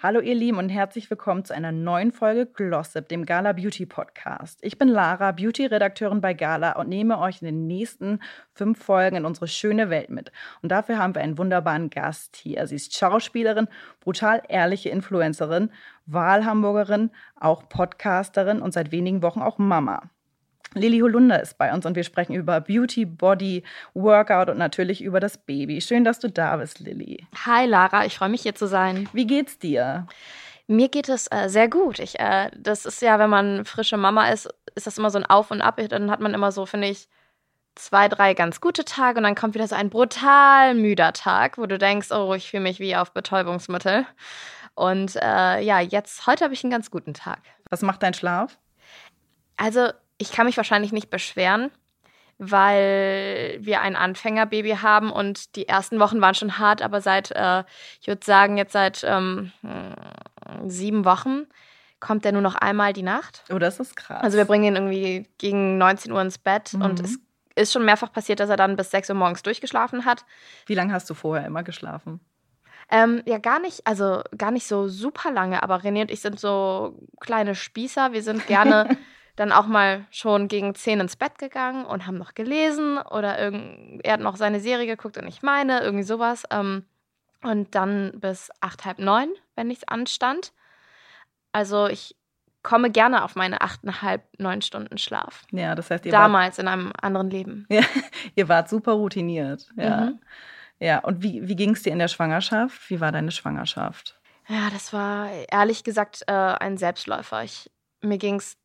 Hallo ihr Lieben und herzlich willkommen zu einer neuen Folge Glossip, dem Gala Beauty Podcast. Ich bin Lara, Beauty-Redakteurin bei Gala und nehme euch in den nächsten fünf Folgen in unsere schöne Welt mit. Und dafür haben wir einen wunderbaren Gast hier. Sie ist Schauspielerin, brutal ehrliche Influencerin, Wahlhamburgerin, auch Podcasterin und seit wenigen Wochen auch Mama. Lilly Holunder ist bei uns und wir sprechen über Beauty, Body, Workout und natürlich über das Baby. Schön, dass du da bist, Lilly. Hi Lara, ich freue mich hier zu sein. Wie geht's dir? Mir geht es äh, sehr gut. Ich, äh, das ist ja, wenn man frische Mama ist, ist das immer so ein Auf und Ab. Dann hat man immer so, finde ich, zwei, drei ganz gute Tage und dann kommt wieder so ein brutal müder Tag, wo du denkst, oh, ich fühle mich wie auf Betäubungsmittel. Und äh, ja, jetzt, heute habe ich einen ganz guten Tag. Was macht dein Schlaf? Also, ich kann mich wahrscheinlich nicht beschweren, weil wir ein Anfängerbaby haben und die ersten Wochen waren schon hart, aber seit, äh, ich würde sagen, jetzt seit ähm, sieben Wochen kommt er nur noch einmal die Nacht. Oh, das ist krass. Also wir bringen ihn irgendwie gegen 19 Uhr ins Bett mhm. und es ist schon mehrfach passiert, dass er dann bis 6 Uhr morgens durchgeschlafen hat. Wie lange hast du vorher immer geschlafen? Ähm, ja, gar nicht, also gar nicht so super lange, aber René und ich sind so kleine Spießer. Wir sind gerne dann auch mal schon gegen zehn ins Bett gegangen und haben noch gelesen oder irgend, er hat noch seine Serie geguckt und ich meine, irgendwie sowas. Ähm, und dann bis acht, halb neun, wenn nichts anstand. Also ich komme gerne auf meine achteinhalb, neun Stunden Schlaf. Ja, das heißt, ihr Damals wart, in einem anderen Leben. Ja, ihr wart super routiniert. Ja, mhm. ja. und wie, wie ging es dir in der Schwangerschaft? Wie war deine Schwangerschaft? Ja, das war ehrlich gesagt äh, ein Selbstläufer. Ich, mir ging es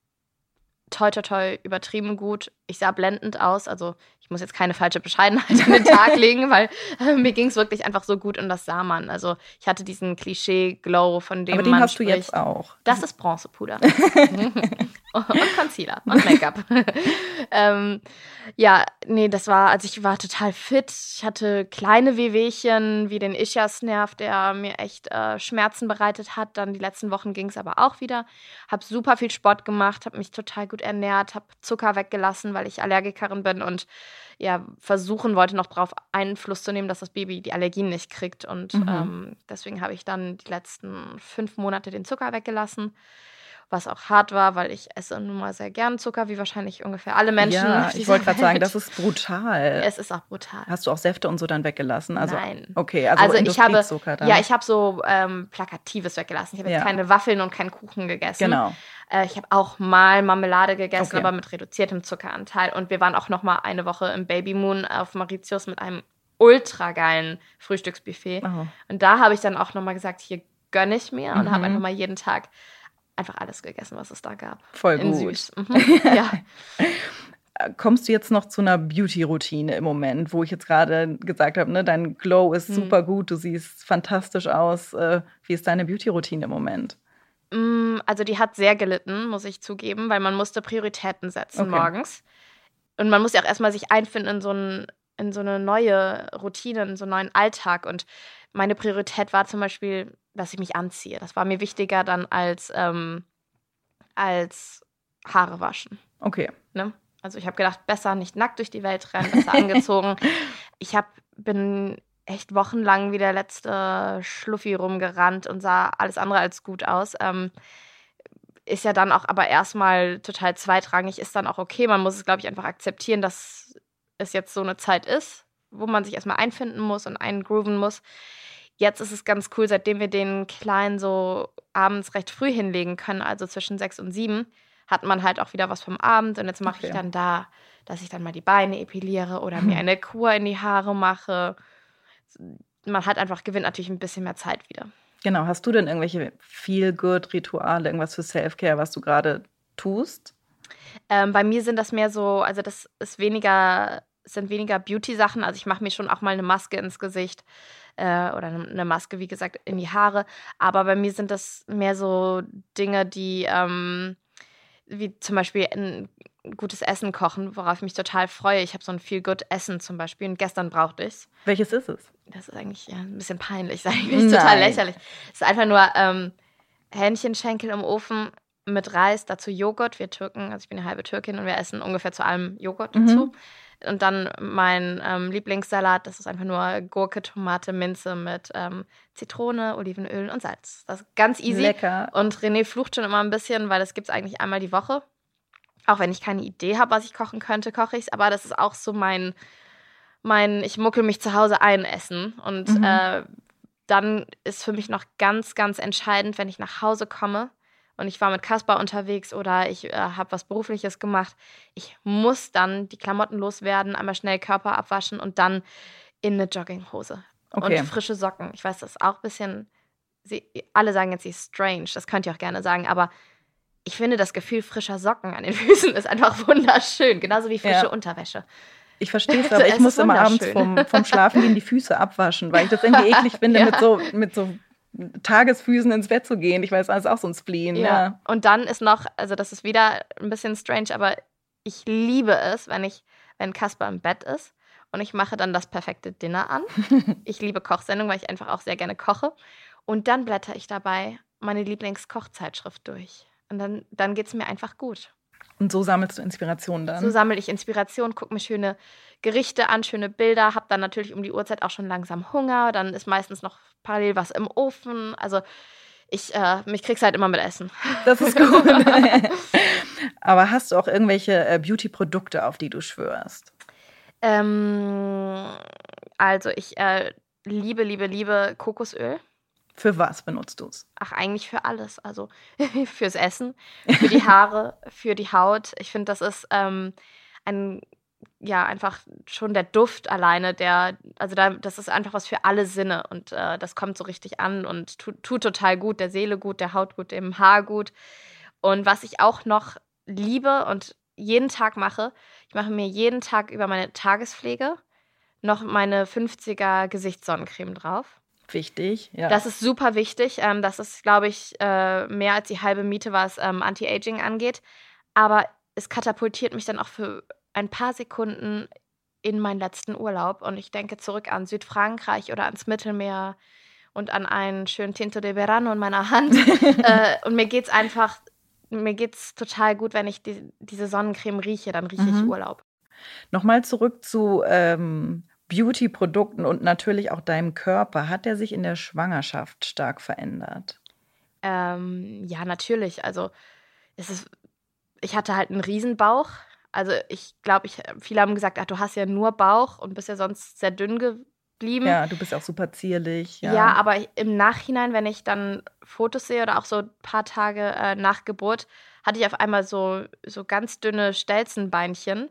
toi, toi, toi, übertrieben gut. Ich sah blendend aus. Also ich muss jetzt keine falsche Bescheidenheit an den Tag legen, weil äh, mir ging es wirklich einfach so gut und das sah man. Also ich hatte diesen Klischee-Glow, von dem Aber den man hast spricht. du jetzt auch. Das ist Bronzepuder. und Concealer und Make-up. ähm, ja, nee, das war, also ich war total fit. Ich hatte kleine Wehwehchen, wie den Ischias-Nerv, der mir echt äh, Schmerzen bereitet hat. Dann die letzten Wochen ging es aber auch wieder. Hab super viel Sport gemacht, habe mich total gut ernährt, habe Zucker weggelassen, weil ich Allergikerin bin und ja, versuchen wollte, noch darauf Einfluss zu nehmen, dass das Baby die Allergien nicht kriegt. Und mhm. ähm, deswegen habe ich dann die letzten fünf Monate den Zucker weggelassen was auch hart war, weil ich esse nun mal sehr gern Zucker, wie wahrscheinlich ungefähr alle Menschen. Ja, ich wollte gerade sagen, das ist brutal. Es ist auch brutal. Hast du auch Säfte und so dann weggelassen? Also, Nein. Okay, also, also ich habe, dann. ja, ich habe so ähm, Plakatives weggelassen. Ich habe jetzt ja. keine Waffeln und keinen Kuchen gegessen. Genau. Äh, ich habe auch mal Marmelade gegessen, okay. aber mit reduziertem Zuckeranteil. Und wir waren auch noch mal eine Woche im Baby Moon auf Mauritius mit einem ultra geilen Frühstücksbuffet. Oh. Und da habe ich dann auch noch mal gesagt, hier gönne ich mir und mhm. habe einfach mal jeden Tag einfach alles gegessen, was es da gab. Voll In gut. Süß. Mhm. ja. Kommst du jetzt noch zu einer Beauty-Routine im Moment, wo ich jetzt gerade gesagt habe, ne, dein Glow ist mhm. super gut, du siehst fantastisch aus. Äh, wie ist deine Beauty-Routine im Moment? Mm, also die hat sehr gelitten, muss ich zugeben, weil man musste Prioritäten setzen okay. morgens. Und man muss ja auch erstmal sich einfinden in so, ein, in so eine neue Routine, in so einen neuen Alltag. Und meine Priorität war zum Beispiel dass ich mich anziehe. Das war mir wichtiger dann als, ähm, als Haare waschen. Okay. Ne? Also ich habe gedacht, besser nicht nackt durch die Welt rennen, besser angezogen. Ich hab, bin echt wochenlang wie der letzte Schluffi rumgerannt und sah alles andere als gut aus. Ähm, ist ja dann auch aber erstmal total zweitrangig, ist dann auch okay. Man muss es, glaube ich, einfach akzeptieren, dass es jetzt so eine Zeit ist, wo man sich erstmal einfinden muss und eingrooven muss. Jetzt ist es ganz cool, seitdem wir den Kleinen so abends recht früh hinlegen können, also zwischen sechs und sieben, hat man halt auch wieder was vom Abend. Und jetzt mache okay. ich dann da, dass ich dann mal die Beine epiliere oder mir eine Kur in die Haare mache. Man hat einfach, gewinnt natürlich ein bisschen mehr Zeit wieder. Genau. Hast du denn irgendwelche Feel-Good-Rituale, irgendwas für Self-Care, was du gerade tust? Ähm, bei mir sind das mehr so, also das ist weniger, sind weniger Beauty-Sachen. Also ich mache mir schon auch mal eine Maske ins Gesicht äh, oder eine Maske, wie gesagt, in die Haare. Aber bei mir sind das mehr so Dinge, die, ähm, wie zum Beispiel ein gutes Essen kochen, worauf ich mich total freue. Ich habe so ein Feel Good Essen zum Beispiel und gestern brauchte ich es. Welches ist es? Das ist eigentlich ja, ein bisschen peinlich, sage ich mich, total lächerlich. Es ist einfach nur ähm, Hähnchenschenkel im Ofen mit Reis, dazu Joghurt. Wir Türken, also ich bin eine halbe Türkin und wir essen ungefähr zu allem Joghurt Mhm. dazu. Und dann mein ähm, Lieblingssalat, das ist einfach nur Gurke, Tomate, Minze mit ähm, Zitrone, Olivenöl und Salz. Das ist ganz easy. Lecker. Und René flucht schon immer ein bisschen, weil das gibt es eigentlich einmal die Woche. Auch wenn ich keine Idee habe, was ich kochen könnte, koche ich es. Aber das ist auch so mein, mein, ich muckel mich zu Hause ein Essen. Und Mhm. äh, dann ist für mich noch ganz, ganz entscheidend, wenn ich nach Hause komme und ich war mit Kaspar unterwegs oder ich äh, habe was Berufliches gemacht. Ich muss dann die Klamotten loswerden, einmal schnell Körper abwaschen und dann in eine Jogginghose. Okay. Und frische Socken. Ich weiß, das ist auch ein bisschen. Sie, alle sagen jetzt, sie ist strange. Das könnt ihr auch gerne sagen. Aber ich finde, das Gefühl frischer Socken an den Füßen ist einfach wunderschön. Genauso wie frische Ja. Unterwäsche. Ich verstehe es, aber ich muss immer abends vom, vom Schlafengehen die Füße abwaschen, weil ich das irgendwie eklig finde, Ja. mit, so, mit so Tagesfüßen ins Bett zu gehen. Ich weiß, das ist auch so ein Spleen. Ja. Und dann ist noch, also das ist wieder ein bisschen strange, aber ich liebe es, wenn ich, wenn Kasper im Bett ist und ich mache dann das perfekte Dinner an. ich liebe Kochsendungen, weil ich einfach auch sehr gerne koche. Und dann blätter ich dabei meine Lieblingskochzeitschrift durch. Und dann, dann geht es mir einfach gut. Und so sammelst du Inspiration dann. So sammle ich Inspiration, gucke mir schöne Gerichte an, schöne Bilder, habe dann natürlich um die Uhrzeit auch schon langsam Hunger. Dann ist meistens noch parallel was im Ofen. Also ich, äh, mich kriegst halt immer mit Essen. Das ist gut. aber hast du auch irgendwelche äh, Beauty-Produkte, auf die du schwörst? Ähm, also ich äh, liebe, liebe, liebe Kokosöl. Für was benutzt du es? Ach, eigentlich für alles. Also fürs Essen, für die Haare, für die Haut. Ich finde, das ist ähm, ein, ja, einfach schon der Duft alleine, der, also da, das ist einfach was für alle Sinne und äh, das kommt so richtig an und tut, tut total gut, der Seele gut, der Haut gut, dem Haar gut. Und was ich auch noch liebe und jeden Tag mache, ich mache mir jeden Tag über meine Tagespflege noch meine 50er Gesichtssonnencreme drauf. Wichtig, ja. Das ist super wichtig. Ähm, das ist, glaube ich, äh, mehr als die halbe Miete, was ähm, Anti-Aging angeht. Aber es katapultiert mich dann auch für ein paar Sekunden in meinen letzten Urlaub. Und ich denke zurück an Südfrankreich oder ans Mittelmeer und an einen schönen Tinto de Verano in meiner Hand. äh, und mir geht's einfach, mir geht's total gut, wenn ich die, diese Sonnencreme rieche. Dann rieche ich Mhm. Urlaub. Nochmal zurück zu ähm, Beauty-Produkten und natürlich auch deinem Körper. Hat der sich in der Schwangerschaft stark verändert? Ähm, ja, natürlich. Also es ist, ich hatte halt einen Riesenbauch. Also ich glaube, ich, viele haben gesagt, ach, du hast ja nur Bauch und bist ja sonst sehr dünn geblieben. Ja, du bist auch super zierlich. Ja, Ja, aber im Nachhinein, wenn ich dann Fotos sehe oder auch so ein paar Tage äh, nach Geburt, hatte ich auf einmal so, so ganz dünne Stelzenbeinchen.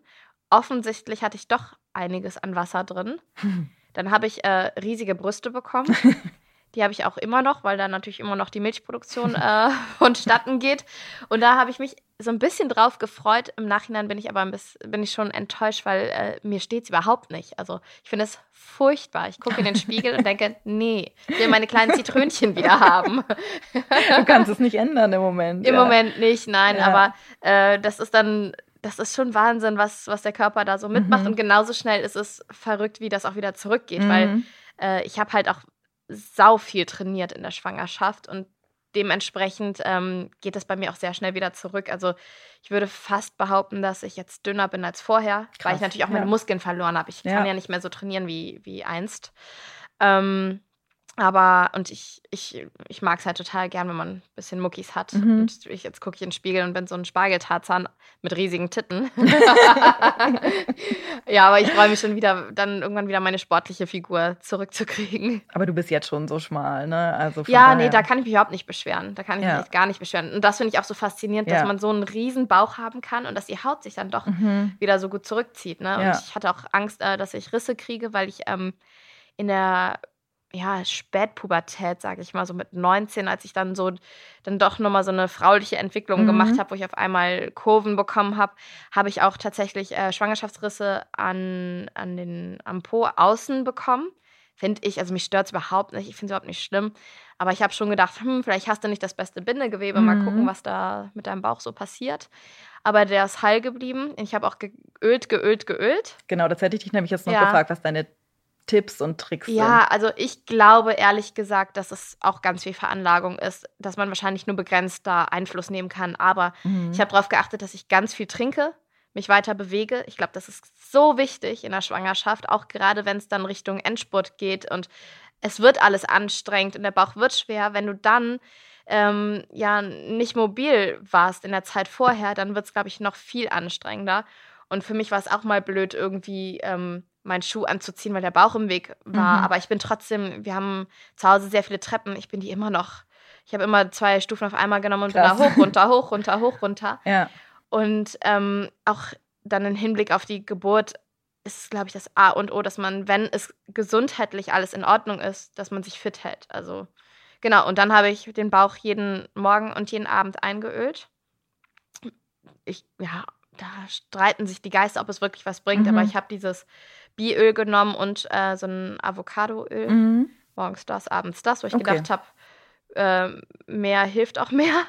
Offensichtlich hatte ich doch einiges an Wasser drin. Dann habe ich äh, riesige Brüste bekommen. Die habe ich auch immer noch, weil da natürlich immer noch die Milchproduktion äh, vonstatten geht. Und da habe ich mich so ein bisschen drauf gefreut. Im Nachhinein bin ich aber ein bisschen, bin ich schon enttäuscht, weil äh, mir steht es überhaupt nicht. Also ich finde es furchtbar. Ich gucke in den Spiegel und denke, nee, ich will meine kleinen Zitrönchen wieder haben. du kannst es nicht ändern im Moment. Im ja. Moment nicht, nein, Ja. aber äh, das ist dann, das ist schon Wahnsinn, was, was der Körper da so mitmacht. Mhm. Und genauso schnell ist es verrückt, wie das auch wieder zurückgeht, Mhm. weil äh, ich habe halt auch sau viel trainiert in der Schwangerschaft und dementsprechend ähm, geht das bei mir auch sehr schnell wieder zurück. Also ich würde fast behaupten, dass ich jetzt dünner bin als vorher, weil Krass, ich natürlich auch ja. meine Muskeln verloren habe. Ich Ja. kann ja nicht mehr so trainieren wie, wie einst. Ähm, aber, und ich, ich, ich mag es halt total gern, wenn man ein bisschen Muckis hat. Mhm. Und ich, jetzt gucke ich in den Spiegel und bin so ein Spargeltarzan mit riesigen Titten. ja, aber ich freue mich schon wieder, dann irgendwann wieder meine sportliche Figur zurückzukriegen. Aber du bist jetzt schon so schmal, ne? Also Ja, daher. nee, da kann ich mich überhaupt nicht beschweren. Da kann ich Ja. mich gar nicht beschweren. Und das finde ich auch so faszinierend, Ja. dass man so einen riesen Bauch haben kann und dass die Haut sich dann doch Mhm. wieder so gut zurückzieht. Ne? Ja. Und ich hatte auch Angst, äh, dass ich Risse kriege, weil ich ähm, in der ja, Spätpubertät, sage ich mal, so mit 19, als ich dann so dann doch nochmal so eine frauliche Entwicklung Mhm. gemacht habe, wo ich auf einmal Kurven bekommen habe, habe ich auch tatsächlich äh, Schwangerschaftsrisse an, an den, am Po außen bekommen. finde ich, also mich stört es überhaupt nicht, ich finde es überhaupt nicht schlimm. Aber ich habe schon gedacht, hm, vielleicht hast du nicht das beste Bindegewebe, mhm. mal gucken, was da mit deinem Bauch so passiert. Aber der ist heil geblieben. Ich habe auch geölt, geölt, geölt. Genau, das hätte ich dich nämlich jetzt noch ja. gefragt, was deine Tipps und Tricks ja, sind. Ja, also ich glaube ehrlich gesagt, dass es auch ganz viel Veranlagung ist, dass man wahrscheinlich nur begrenzt da Einfluss nehmen kann. Aber mhm. ich habe darauf geachtet, dass ich ganz viel trinke, mich weiter bewege. Ich glaube, das ist so wichtig in der Schwangerschaft, auch gerade wenn es dann Richtung Endspurt geht und es wird alles anstrengend und der Bauch wird schwer. Wenn du dann ähm, ja nicht mobil warst in der Zeit vorher, dann wird es, glaube ich, noch viel anstrengender. Und für mich war es auch mal blöd, irgendwie ähm, meinen Schuh anzuziehen, weil der Bauch im Weg war. Mhm. Aber ich bin trotzdem, wir haben zu Hause sehr viele Treppen. Ich bin die immer noch. Ich habe immer zwei Stufen auf einmal genommen und Krass. bin da hoch, runter, hoch, runter, hoch, runter. Ja. Und ähm, auch dann im Hinblick auf die Geburt ist, glaube ich, das A und O, dass man, wenn es gesundheitlich alles in Ordnung ist, dass man sich fit hält. Also genau, und dann habe ich den Bauch jeden Morgen und jeden Abend eingeölt. Ich, ja, da streiten sich die Geister, ob es wirklich was bringt, mhm. aber ich habe dieses Biöl genommen und äh, so ein Avocadoöl. Mhm. Morgens das, abends das, wo ich okay. gedacht habe, ähm, mehr hilft auch mehr.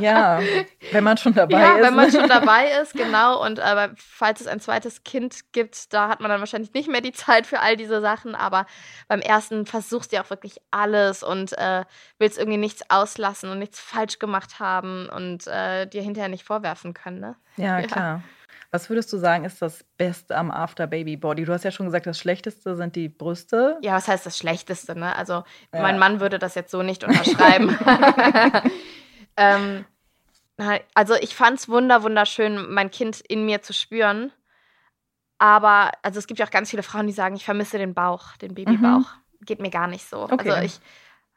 Ja, wenn man schon dabei ja, ist. Ja, wenn man schon dabei ist, genau. Und aber falls es ein zweites Kind gibt, da hat man dann wahrscheinlich nicht mehr die Zeit für all diese Sachen. Aber beim ersten versuchst du auch wirklich alles und äh, willst irgendwie nichts auslassen und nichts falsch gemacht haben und äh, dir hinterher nicht vorwerfen können. Ne? Ja, ja, klar. Was würdest du sagen, ist das Beste am After Baby Body? Du hast ja schon gesagt, das Schlechteste sind die Brüste. Ja, was heißt das Schlechteste? Ne? Also, ja. mein Mann würde das jetzt so nicht unterschreiben. ähm, also, ich fand es wunder, wunderschön, mein Kind in mir zu spüren. Aber, also, es gibt ja auch ganz viele Frauen, die sagen, ich vermisse den Bauch, den Babybauch. Mhm. Geht mir gar nicht so. Okay. Also, ich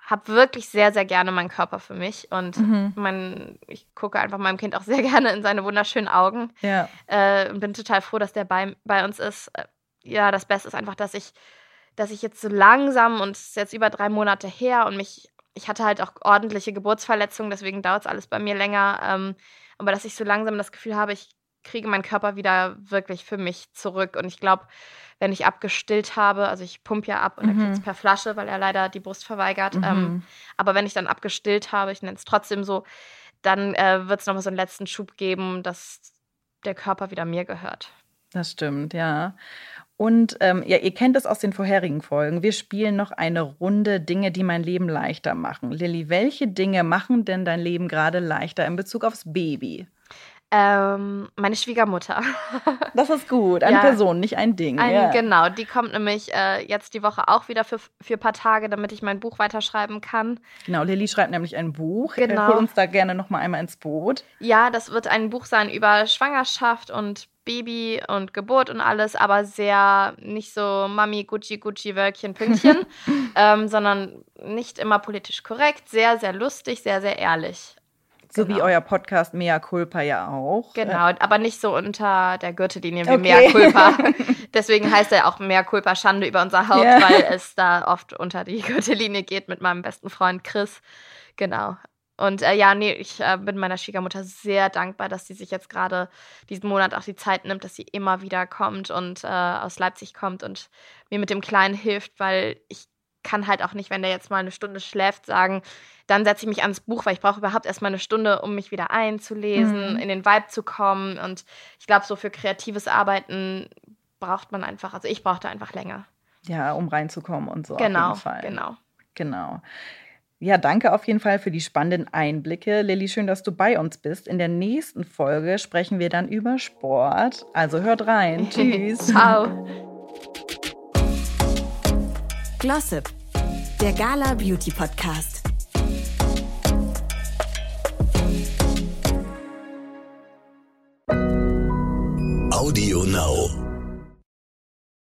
habe wirklich sehr, sehr gerne meinen Körper für mich und mhm. mein, ich gucke einfach meinem Kind auch sehr gerne in seine wunderschönen Augen. Ja. Äh, und bin total froh, dass der bei, bei uns ist. Äh, ja, das Beste ist einfach, dass ich, dass ich jetzt so langsam und es ist jetzt über drei Monate her und mich, ich hatte halt auch ordentliche Geburtsverletzungen, deswegen dauert es alles bei mir länger. Ähm, aber dass ich so langsam das Gefühl habe, ich kriege meinen Körper wieder wirklich für mich zurück. Und ich glaube, wenn ich abgestillt habe, also ich pumpe ja ab und mhm. er kriegt es per Flasche, weil er leider die Brust verweigert. Mhm. Ähm, aber wenn ich dann abgestillt habe, ich nenne es trotzdem so, dann äh, wird es nochmal so einen letzten Schub geben, dass der Körper wieder mir gehört. Das stimmt, ja. Und ähm, ja, ihr kennt es aus den vorherigen Folgen. Wir spielen noch eine Runde Dinge, die mein Leben leichter machen. Lilly, welche Dinge machen denn dein Leben gerade leichter in Bezug aufs Baby? Ähm, meine Schwiegermutter. Das ist gut. Eine ja, Person, nicht ein Ding. Ein, ja. Genau, die kommt nämlich äh, jetzt die Woche auch wieder für, für ein paar Tage, damit ich mein Buch weiterschreiben kann. Genau, Lilly schreibt nämlich ein Buch. Äh, genau. Hol uns da gerne noch mal einmal ins Boot. Ja, das wird ein Buch sein über Schwangerschaft und Baby und Geburt und alles, aber sehr nicht so Mami, Gucci, Gucci, Wölkchen, Pünktchen, ähm, sondern nicht immer politisch korrekt, sehr, sehr lustig, sehr, sehr ehrlich. So genau. wie euer Podcast Mea Culpa ja auch. Genau, aber nicht so unter der Gürtellinie wie okay. Mea Culpa. Deswegen heißt er auch Mea Culpa Schande über unser Haupt, yeah. weil es da oft unter die Gürtellinie geht mit meinem besten Freund Chris. Genau. Und äh, ja, nee, ich äh, bin meiner Schwiegermutter sehr dankbar, dass sie sich jetzt gerade diesen Monat auch die Zeit nimmt, dass sie immer wieder kommt und äh, aus Leipzig kommt und mir mit dem Kleinen hilft, weil ich kann halt auch nicht, wenn der jetzt mal eine Stunde schläft, sagen, dann setze ich mich ans Buch, weil ich brauche überhaupt erstmal eine Stunde, um mich wieder einzulesen, mhm. in den Vibe zu kommen. Und ich glaube, so für kreatives Arbeiten braucht man einfach, also ich brauchte einfach länger. Ja, um reinzukommen und so. Genau, auf jeden Fall. genau. Genau. Ja, danke auf jeden Fall für die spannenden Einblicke. Lilly, schön, dass du bei uns bist. In der nächsten Folge sprechen wir dann über Sport. Also hört rein. Tschüss. Ciao. Glossip, der Gala Beauty Podcast.